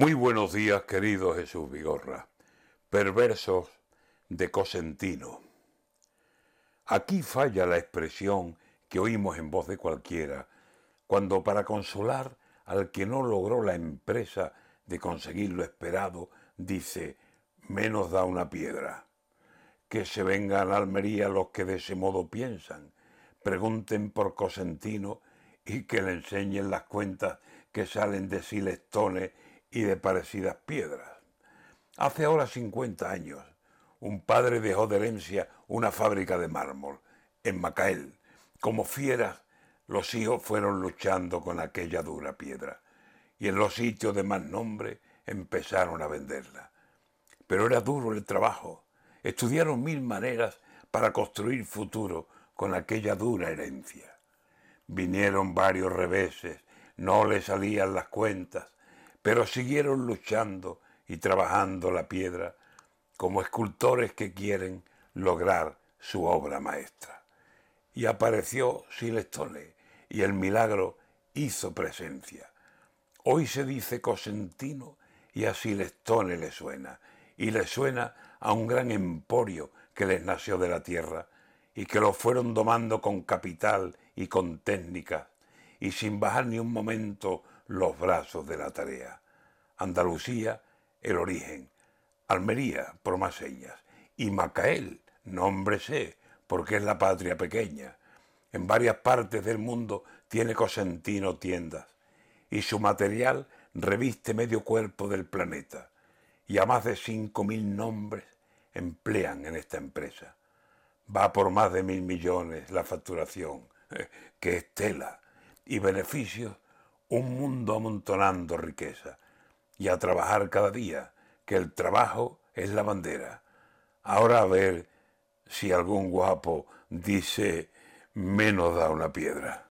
Muy buenos días, querido Jesús Vigorra. Perversos de Cosentino. Aquí falla la expresión que oímos en voz de cualquiera, cuando para consolar al que no logró la empresa de conseguir lo esperado, dice, menos da una piedra. Que se vengan a Almería los que de ese modo piensan, pregunten por Cosentino y que le enseñen las cuentas que salen de Silestones y de parecidas piedras. Hace ahora 50 años, un padre dejó de herencia una fábrica de mármol en Macael. Como fieras, los hijos fueron luchando con aquella dura piedra y en los sitios de más nombre empezaron a venderla. Pero era duro el trabajo. Estudiaron mil maneras para construir futuro con aquella dura herencia. Vinieron varios reveses, no le salían las cuentas, pero siguieron luchando y trabajando la piedra como escultores que quieren lograr su obra maestra. Y apareció Silestone y el milagro hizo presencia. Hoy se dice Cosentino y a Silestone le suena, y le suena a un gran emporio que les nació de la tierra y que lo fueron domando con capital y con técnica y sin bajar ni un momento los brazos de la tarea. Andalucía, el origen. Almería, por más señas. Y Macael, nombre sé, porque es la patria pequeña. En varias partes del mundo tiene Cosentino tiendas. Y su material reviste medio cuerpo del planeta. Y a más de cinco mil nombres emplean en esta empresa. Va por más de mil millones la facturación, que es tela, y beneficios un mundo amontonando riqueza y a trabajar cada día, que el trabajo es la bandera. Ahora a ver si algún guapo dice menos da una piedra.